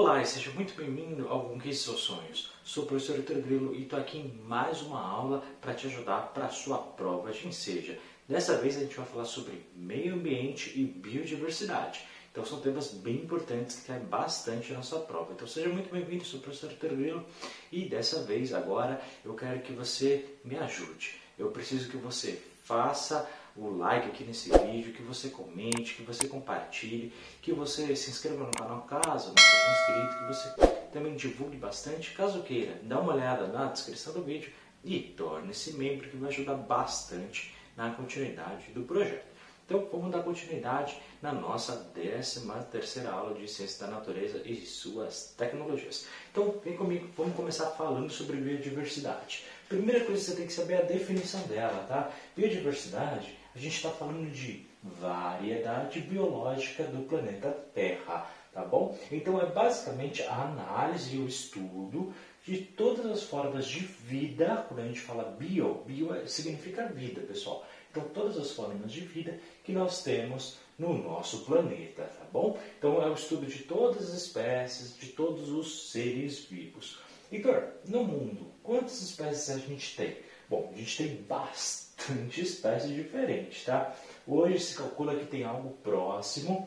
Olá e seja muito bem-vindo ao Conquiste Seus Sonhos. Sou o professor Heitor Grilo e estou aqui em mais uma aula para te ajudar para a sua prova de enseja. Dessa vez a gente vai falar sobre meio ambiente e biodiversidade. Então são temas bem importantes que caem bastante na sua prova. Então seja muito bem-vindo, sou o professor Heitor Grilo e dessa vez agora eu quero que você me ajude. Eu preciso que você faça o like aqui nesse vídeo, que você comente, que você compartilhe, que você se inscreva no canal caso não seja inscrito, que você também divulgue bastante, caso queira, dá uma olhada na descrição do vídeo e torne-se membro que vai ajudar bastante na continuidade do projeto. Então vamos dar continuidade na nossa 13 terceira aula de Ciência da Natureza e suas tecnologias. Então vem comigo, vamos começar falando sobre biodiversidade. Primeira coisa que você tem que saber é a definição dela, tá? Biodiversidade a gente está falando de variedade biológica do planeta Terra, tá bom? Então é basicamente a análise e o estudo de todas as formas de vida, quando a gente fala bio, bio é, significa vida, pessoal. Então todas as formas de vida que nós temos no nosso planeta, tá bom? Então é o estudo de todas as espécies, de todos os seres vivos. Igor, no mundo, quantas espécies a gente tem? Bom, a gente tem bastante espécies diferentes, tá? Hoje se calcula que tem algo próximo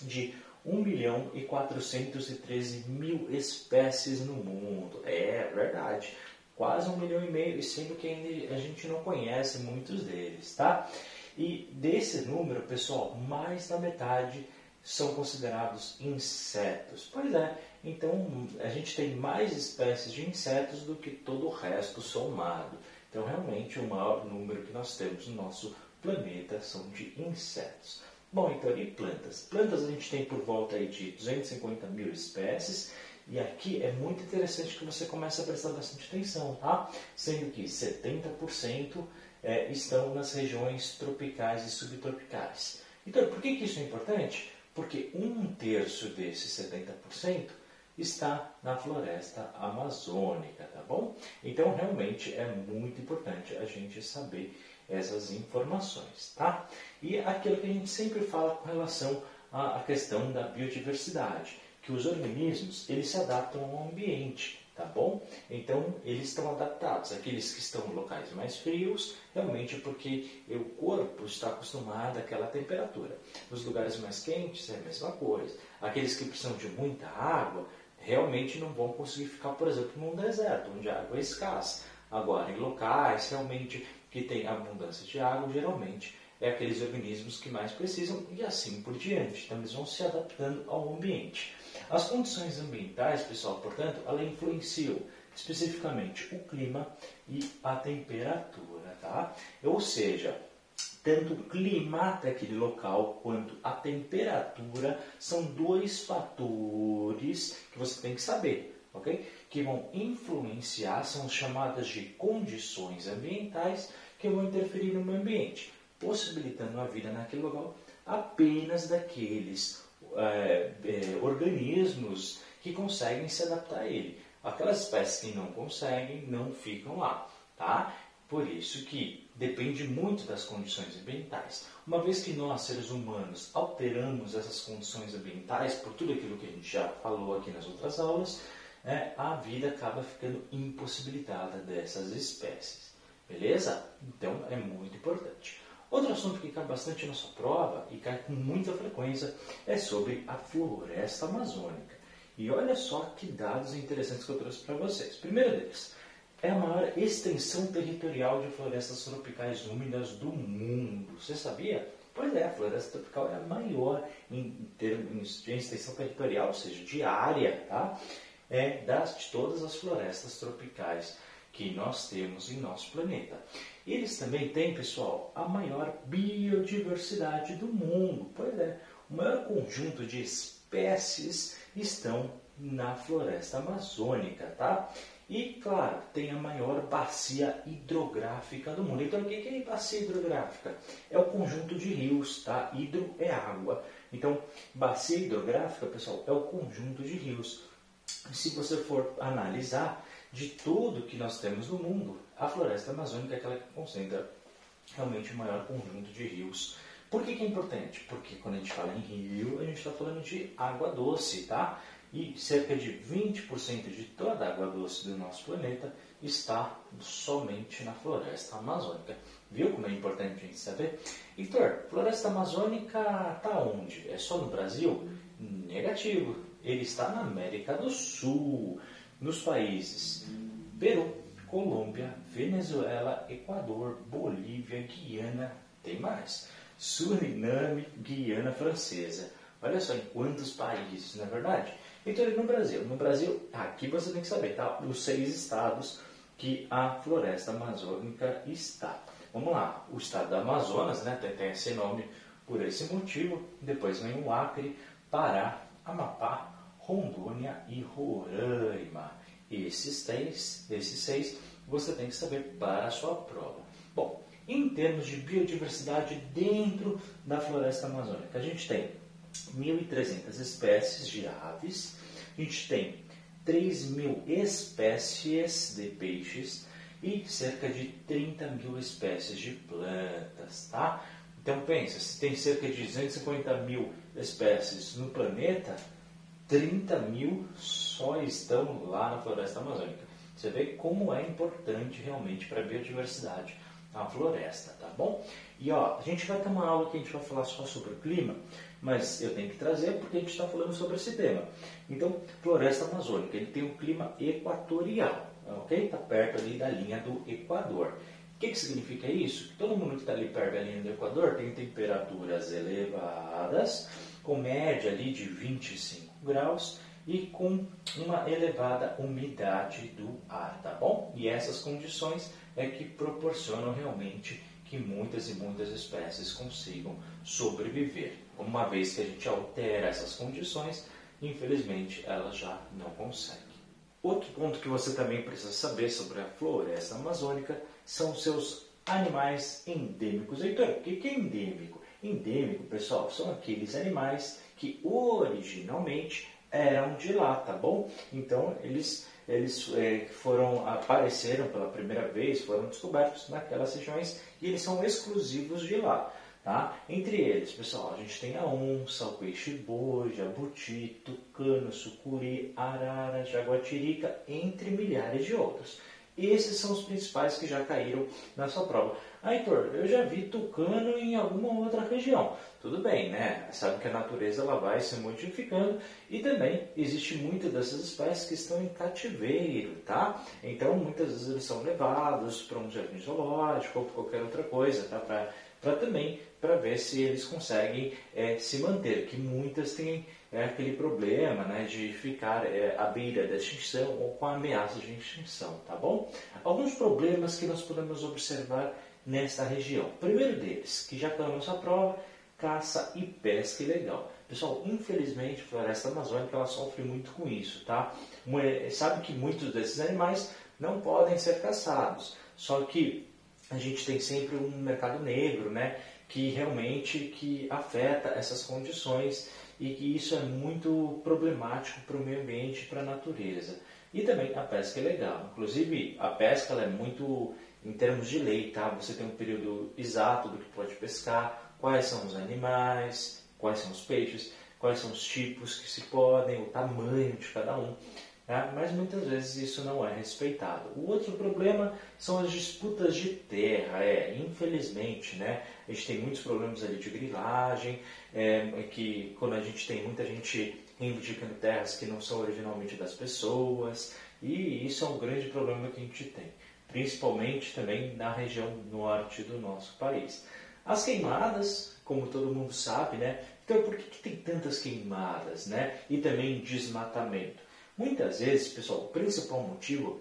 de 1 milhão e 413 mil espécies no mundo. É verdade, quase um milhão e meio, sendo que ainda a gente não conhece muitos deles, tá? E desse número, pessoal, mais da metade são considerados insetos. Pois é, então a gente tem mais espécies de insetos do que todo o resto somado. Então, realmente, o maior número que nós temos no nosso planeta são de insetos. Bom, então, e plantas? Plantas a gente tem por volta aí de 250 mil espécies. E aqui é muito interessante que você comece a prestar bastante atenção, tá? Sendo que 70% é, estão nas regiões tropicais e subtropicais. Então, por que, que isso é importante? Porque um terço desses 70% está na floresta amazônica, tá bom? Então, realmente é muito importante a gente saber essas informações, tá? E aquilo que a gente sempre fala com relação à questão da biodiversidade, que os organismos, eles se adaptam ao ambiente, tá bom? Então, eles estão adaptados. Aqueles que estão em locais mais frios, realmente é porque o corpo está acostumado àquela temperatura. Nos lugares mais quentes é a mesma coisa. Aqueles que precisam de muita água, realmente não vão conseguir ficar, por exemplo, num deserto, onde a água é escassa. Agora, em locais realmente que tem abundância de água, geralmente é aqueles organismos que mais precisam e assim por diante. Então, eles vão se adaptando ao ambiente. As condições ambientais, pessoal, portanto, ela influenciam especificamente o clima e a temperatura, tá? Ou seja, tanto o clima daquele local quanto a temperatura são dois fatores que você tem que saber, ok? Que vão influenciar, são chamadas de condições ambientais que vão interferir no meio ambiente, possibilitando a vida naquele local apenas daqueles é, é, organismos que conseguem se adaptar a ele. Aquelas espécies que não conseguem não ficam lá, tá? Por isso que depende muito das condições ambientais. Uma vez que nós, seres humanos, alteramos essas condições ambientais, por tudo aquilo que a gente já falou aqui nas outras aulas, é, a vida acaba ficando impossibilitada dessas espécies. Beleza? Então é muito importante. Outro assunto que cai bastante na sua prova e cai com muita frequência é sobre a floresta amazônica. E olha só que dados interessantes que eu trouxe para vocês. Primeiro deles, é a maior extensão territorial de florestas tropicais úmidas do mundo. Você sabia? Pois é, a floresta tropical é a maior em termos de extensão territorial, ou seja, de área, tá? É das, de todas as florestas tropicais que nós temos em nosso planeta. Eles também têm, pessoal, a maior biodiversidade do mundo. Pois é, o maior conjunto de espécies estão na floresta amazônica, tá? E, claro, tem a maior bacia hidrográfica do mundo. Então, o que é bacia hidrográfica? É o conjunto de rios, tá? Hidro é água. Então, bacia hidrográfica, pessoal, é o conjunto de rios. Se você for analisar de tudo que nós temos no mundo, a floresta amazônica é aquela que concentra realmente o maior conjunto de rios. Por que, que é importante? Porque quando a gente fala em rio, a gente está falando de água doce, tá? E cerca de 20% de toda a água doce do nosso planeta está somente na floresta amazônica. Viu como é importante a gente saber? Heitor, floresta amazônica está onde? É só no Brasil? Negativo. Ele está na América do Sul, nos países Peru, Colômbia, Venezuela, Equador, Bolívia, Guiana, tem mais. Suriname, Guiana Francesa. Olha só em quantos países, não é verdade? Então, no Brasil. No Brasil, aqui você tem que saber, tá? Os seis estados que a floresta amazônica está. Vamos lá, o estado do Amazonas, né, tem, esse nome por esse motivo. Depois vem o Acre, Pará, Amapá, Rondônia e Roraima. Esses seis, esses seis você tem que saber para a sua prova. Bom, em termos de biodiversidade dentro da floresta amazônica, a gente tem 1.300 espécies de aves, a gente tem 3 mil espécies de peixes e cerca de 30 mil espécies de plantas, tá? Então pensa, se tem cerca de 250 mil espécies no planeta, 30 mil só estão lá na floresta amazônica. Você vê como é importante realmente para a biodiversidade a floresta, tá bom? E ó, a gente vai ter uma aula que a gente vai falar só sobre o clima, mas eu tenho que trazer porque a gente está falando sobre esse tema. Então, floresta amazônica, ele tem um clima equatorial, ok? Está perto ali da linha do Equador. O que, que significa isso? Todo mundo que está ali perto da linha do Equador tem temperaturas elevadas, com média ali de 25 graus e com uma elevada umidade do ar, tá bom? E essas condições é que proporcionam realmente que muitas e muitas espécies consigam sobreviver. Uma vez que a gente altera essas condições, infelizmente elas já não conseguem. Outro ponto que você também precisa saber sobre a floresta amazônica são seus animais endêmicos. Heitor, o que é endêmico? Endêmico, pessoal, são aqueles animais que originalmente eram de lá, tá bom? Então eles eles é, foram apareceram pela primeira vez, foram descobertos naquelas regiões e eles são exclusivos de lá. Tá? Entre eles, pessoal, a gente tem a onça, o peixe-boi, jabuti, tucano, sucuri, arara, jaguatirica, entre milhares de outros. Esses são os principais que já caíram na sua prova. Ah, Heitor, eu já vi tucano em alguma outra região. Tudo bem, né? Sabe que a natureza ela vai se modificando e também existe muitas dessas espécies que estão em cativeiro, tá? Então muitas vezes eles são levados para um jardim zoológico ou qualquer outra coisa, tá? Para também para ver se eles conseguem é, se manter, que muitas têm é, aquele problema né, de ficar é, à beira da extinção ou com a ameaça de extinção, tá bom? Alguns problemas que nós podemos observar nesta região. primeiro deles, que já caiu na nossa prova, caça e pesca ilegal. Pessoal, infelizmente a floresta amazônica ela sofre muito com isso, tá? Sabe que muitos desses animais não podem ser caçados, só que a gente tem sempre um mercado negro, né? Que realmente que afeta essas condições e que isso é muito problemático para o meio ambiente e para a natureza. E também a pesca ilegal. Inclusive, a pesca é muito em termos de lei, tá? Você tem um período exato do que pode pescar, quais são os animais, quais são os peixes, quais são os tipos que se podem, o tamanho de cada um. Tá? Mas muitas vezes isso não é respeitado. O outro problema são as disputas de terra. É, infelizmente, né? A gente tem muitos problemas ali de grilagem, é, é que quando a gente tem muita gente reivindicando terras que não são originalmente das pessoas, e isso é um grande problema que a gente tem principalmente também na região norte do nosso país. As queimadas, como todo mundo sabe, né? Então, por que, que tem tantas queimadas, né? E também desmatamento. Muitas vezes, pessoal, o principal motivo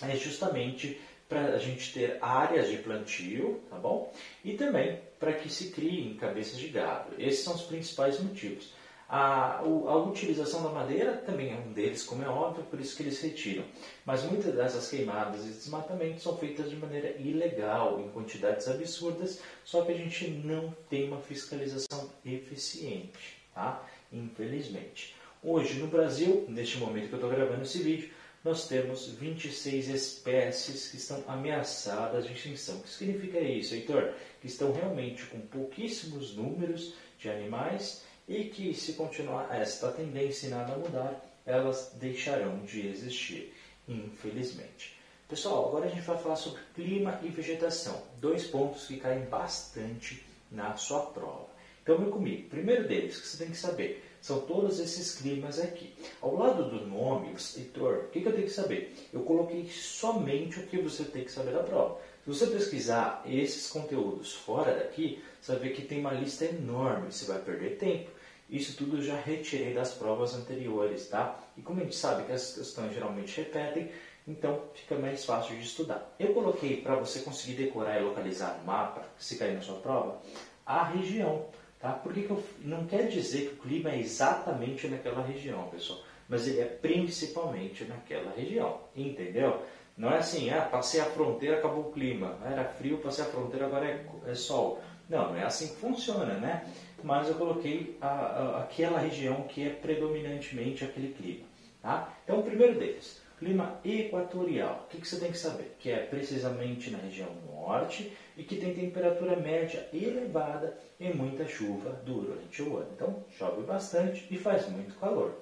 é justamente para a gente ter áreas de plantio, tá bom? E também para que se criem cabeças de gado. Esses são os principais motivos. A, a, utilização da madeira também é um deles, como é óbvio, por isso que eles retiram. Mas muitas dessas queimadas e desmatamentos são feitas de maneira ilegal, em quantidades absurdas, só que a gente não tem uma fiscalização eficiente, tá? Infelizmente. Hoje no Brasil, neste momento que eu estou gravando esse vídeo, nós temos 26 espécies que estão ameaçadas de extinção. O que significa isso, Heitor? Que estão realmente com pouquíssimos números de animais e que se continuar esta tendência e nada mudar, elas deixarão de existir, infelizmente. Pessoal, agora a gente vai falar sobre clima e vegetação, dois pontos que caem bastante na sua prova. Então vem comigo. Primeiro deles que você tem que saber são todos esses climas aqui. Ao lado do nome, Heitor, o que, que eu tenho que saber? Eu coloquei somente o que você tem que saber da prova. Se você pesquisar esses conteúdos fora daqui, você vai ver que tem uma lista enorme, você vai perder tempo. Isso tudo eu já retirei das provas anteriores, tá? E como a gente sabe que as questões geralmente repetem, então fica mais fácil de estudar. Eu coloquei para você conseguir decorar e localizar no mapa, se cair na sua prova, a região. Tá? Por que, que eu, não quer dizer que o clima é exatamente naquela região, pessoal, mas ele é principalmente naquela região, entendeu? Não é assim, ah, passei a fronteira, acabou o clima, era frio, passei a fronteira, agora é, é sol. Não, não é assim que funciona, né? Mas eu coloquei a, a, aquela região que é predominantemente aquele clima. Tá? Então, o primeiro deles, clima equatorial. O que, que você tem que saber? Que é precisamente na região norte e que tem temperatura média elevada e muita chuva durante o ano. Então, chove bastante e faz muito calor.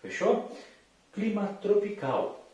Fechou? Clima tropical,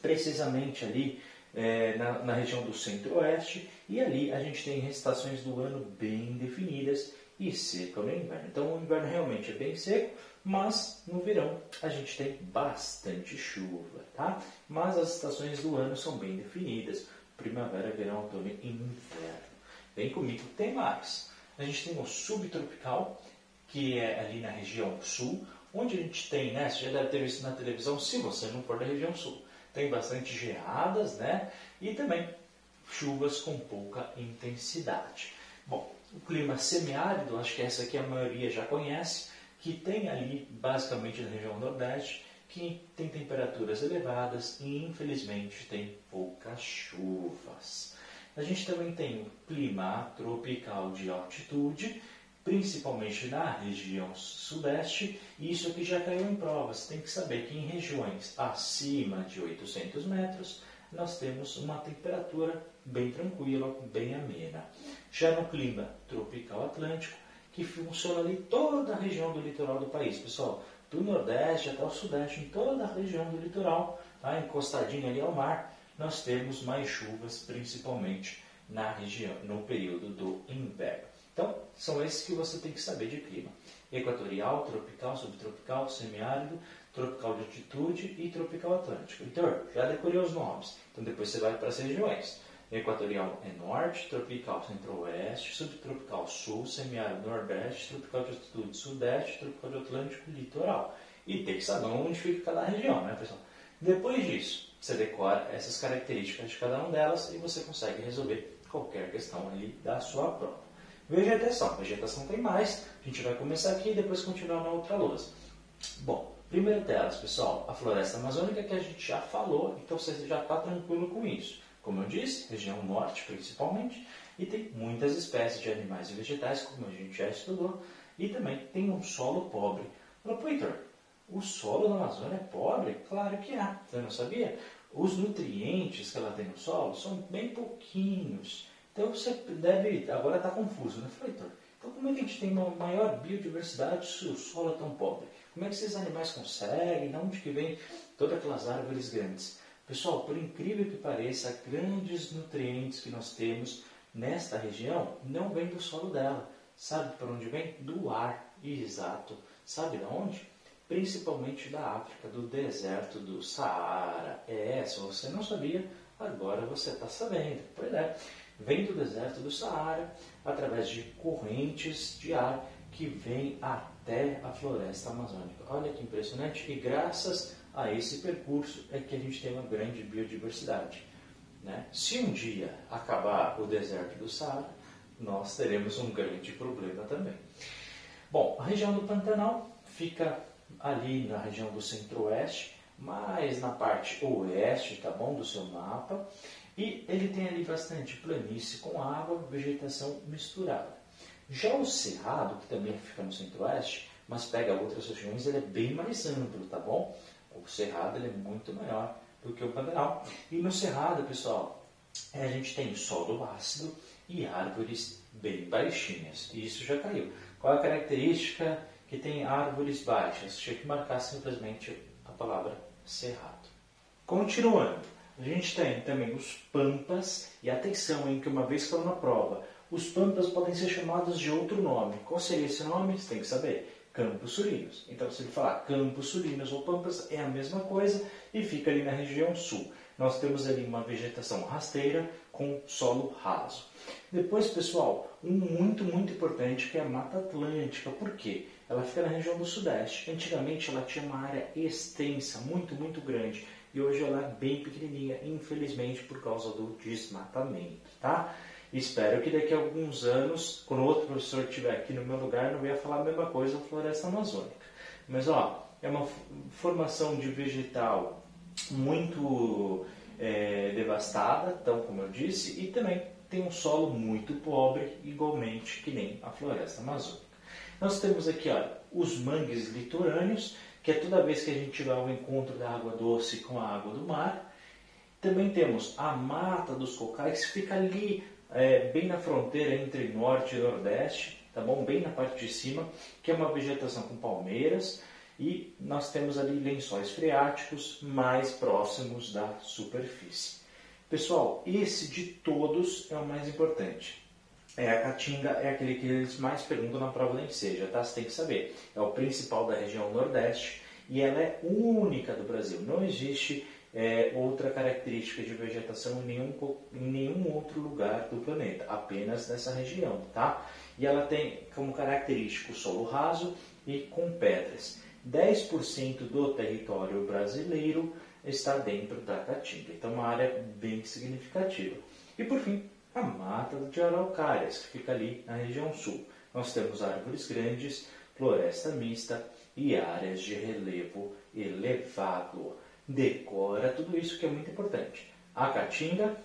precisamente ali é, na, na, região do centro-oeste, e ali a gente tem estações do ano bem definidas e seca no inverno. Então, o inverno realmente é bem seco, mas no verão a gente tem bastante chuva, tá? Mas as estações do ano são bem definidas: primavera, verão, outono e inverno. Vem comigo, tem mais. A gente tem o subtropical, que é ali na região sul, onde a gente tem, né? Você já deve ter visto na televisão, se você não for da região sul. Tem bastante geadas, né? E também chuvas com pouca intensidade. Bom, o clima semiárido, acho que essa aqui a maioria já conhece, que tem ali, basicamente na região nordeste, que tem temperaturas elevadas e infelizmente tem poucas chuvas. A gente também tem o clima tropical de altitude, principalmente na região sudeste, e isso aqui já caiu em provas. Tem que saber que em regiões acima de 800 metros nós temos uma temperatura bem tranquila, bem amena. Já no clima tropical atlântico, que funciona ali toda a região do litoral do país, pessoal, do nordeste até o sudeste, em toda a região do litoral, tá? encostadinho ali ao mar, nós temos mais chuvas, principalmente na região, no período do inverno. Então, são esses que você tem que saber de clima. Equatorial, tropical, subtropical, semiárido, tropical de altitude e tropical atlântico. Então, já decorei os nomes. Então, depois você vai para as regiões. Equatorial é norte, tropical centro-oeste, subtropical sul, semiárido nordeste, tropical de altitude sudeste, tropical de atlântico litoral. E tem que saber onde fica cada região, né, pessoal? Depois disso, você decora essas características de cada uma delas e você consegue resolver qualquer questão ali da sua prova. Vegetação. Vegetação tem mais. A gente vai começar aqui e depois continuar na outra lousa. Bom, primeira delas, pessoal, a floresta amazônica que a gente já falou, então você já está tranquilo com isso. Como eu disse, região norte principalmente, e tem muitas espécies de animais e vegetais, como a gente já estudou, e também tem um solo pobre. Falou, Heitor, o solo da Amazônia é pobre? Claro que é. Você não sabia? Os nutrientes que ela tem no solo são bem pouquinhos. Então você deve. Agora está confuso, né? Falei, então como é que a gente tem uma maior biodiversidade se o solo é tão pobre? Como é que esses animais conseguem? De onde que vem todas aquelas árvores grandes? Pessoal, por incrível que pareça, grandes nutrientes que nós temos nesta região não vêm do solo dela. Sabe para onde vem? Do ar. Exato. Sabe de onde? principalmente da África, do deserto do Saara. É, se você não sabia, agora você está sabendo. Pois é, vem do deserto do Saara através de correntes de ar que vem até a floresta amazônica. Olha que impressionante! E graças a esse percurso é que a gente tem uma grande biodiversidade. Né? Se um dia acabar o deserto do Saara, nós teremos um grande problema também. Bom, a região do Pantanal fica ali na região do centro-oeste, mais na parte oeste, tá bom, do seu mapa. E ele tem ali bastante planície com água, vegetação misturada. Já o cerrado, que também fica no centro-oeste, mas pega outras regiões, ele é bem mais amplo, tá bom? O cerrado ele é muito maior do que o Pantanal. E no cerrado, pessoal, a gente tem solo ácido e árvores bem baixinhas. E isso já caiu. Qual a característica que tem árvores baixas. Tinha que marcar simplesmente a palavra cerrado. Continuando, a gente tem também os pampas, e atenção, em que uma vez que estão na prova, os pampas podem ser chamados de outro nome. Qual seria esse nome? Você tem que saber. Campos Sulinos. Então, se ele falar Campos Sulinos ou Pampas, é a mesma coisa e fica ali na região sul. Nós temos ali uma vegetação rasteira com solo raso. Depois, pessoal, um muito, muito importante que é a Mata Atlântica. Por quê? Ela fica na região do Sudeste. Antigamente ela tinha uma área extensa, muito, muito grande. E hoje ela é bem pequenininha, infelizmente, por causa do desmatamento, tá? Espero que daqui a alguns anos, quando outro professor estiver aqui no meu lugar, não venha falar a mesma coisa da floresta amazônica. Mas, ó, é uma formação de vegetal muito é, devastada, então, como eu disse, e também tem um solo muito pobre, igualmente que nem a floresta amazônica. Nós temos aqui, olha, os mangues litorâneos, que é toda vez que a gente vai ao encontro da água doce com a água do mar. Também temos a mata dos cocais, que fica ali é, bem na fronteira entre norte e nordeste, tá bom? Bem na parte de cima, que é uma vegetação com palmeiras e nós temos ali lençóis freáticos mais próximos da superfície. Pessoal, esse de todos é o mais importante. É a caatinga é aquele que eles mais perguntam na prova da enseja, tá? Você tem que saber. É o principal da região nordeste e ela é única do Brasil. Não existe é, outra característica de vegetação em nenhum, em nenhum outro lugar do planeta, apenas nessa região, tá? E ela tem como característico solo raso e com pedras. 10% do território brasileiro está dentro da Caatinga, então uma área bem significativa. E por fim, a mata de araucárias, que fica ali na região sul. Nós temos árvores grandes, floresta mista e áreas de relevo elevado decora tudo isso que é muito importante. A Caatinga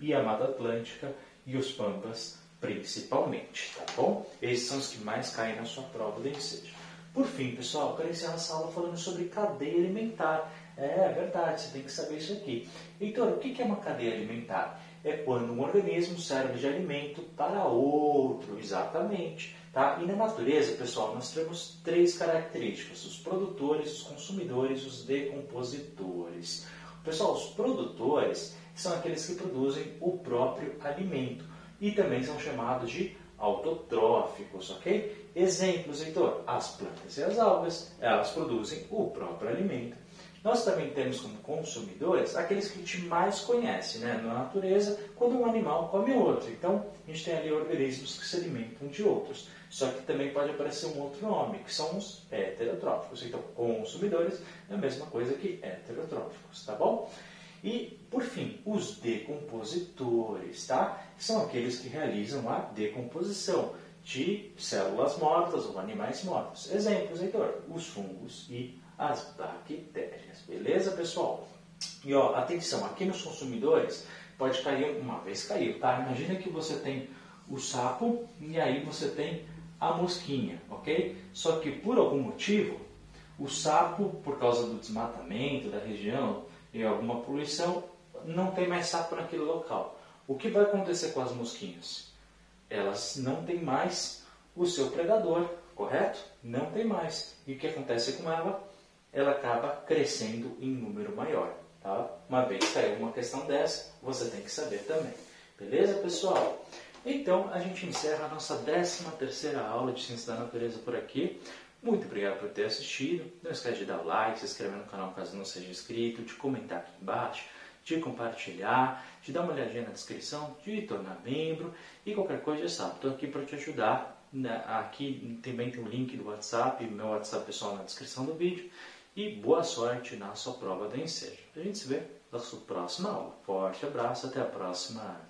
e a Mata Atlântica e os Pampas principalmente, tá bom? Esses são os que mais caem na sua prova de ensejo. Por fim, pessoal, eu quero encerrar essa aula falando sobre cadeia alimentar. É, é verdade, você tem que saber isso aqui. Heitor, o que é uma cadeia alimentar? É quando um organismo serve de alimento para outro, exatamente. Tá? E na natureza, pessoal, nós temos três características: os produtores, os consumidores, os decompositores. Pessoal, os produtores são aqueles que produzem o próprio alimento e também são chamados de autotróficos, ok? Exemplos, Heitor, as plantas e as algas, elas produzem o próprio alimento. Nós também temos como consumidores aqueles que a gente mais conhece né, na natureza, quando um animal come outro. Então, a gente tem ali organismos que se alimentam de outros. Só que também pode aparecer um outro nome, que são os heterotróficos. Então, consumidores é a mesma coisa que heterotróficos, tá bom? E, por fim, os decompositores, tá? São aqueles que realizam a decomposição de células mortas ou animais mortos. Exemplos, Heitor, os fungos e as bactérias. Beleza, pessoal? E ó, atenção, aqui nos consumidores pode cair, uma vez caiu, tá? Imagina que você tem o sapo e aí você tem a mosquinha, ok? Só que por algum motivo, o sapo, por causa do desmatamento da região e alguma poluição, não tem mais sapo naquele local. O que vai acontecer com as mosquinhas? Elas não têm mais o seu predador, correto? Não tem mais. E o que acontece com ela? Ela acaba crescendo em número maior. Tá? Uma vez caiu uma questão dessa, você tem que saber também. Beleza, pessoal? Então, a gente encerra a nossa 13 terceira aula de Ciência da Natureza por aqui. Muito obrigado por ter assistido. Não esquece de dar o like, se inscrever no canal caso não seja inscrito, de comentar aqui embaixo, de compartilhar, de dar uma olhadinha na descrição, de tornar membro e qualquer coisa sabe. Estou aqui para te ajudar. Né, aqui também tem o link do WhatsApp, meu WhatsApp pessoal na descrição do vídeo. E boa sorte na sua prova da ensejo. A gente se vê na sua próxima aula. Forte abraço, até a próxima.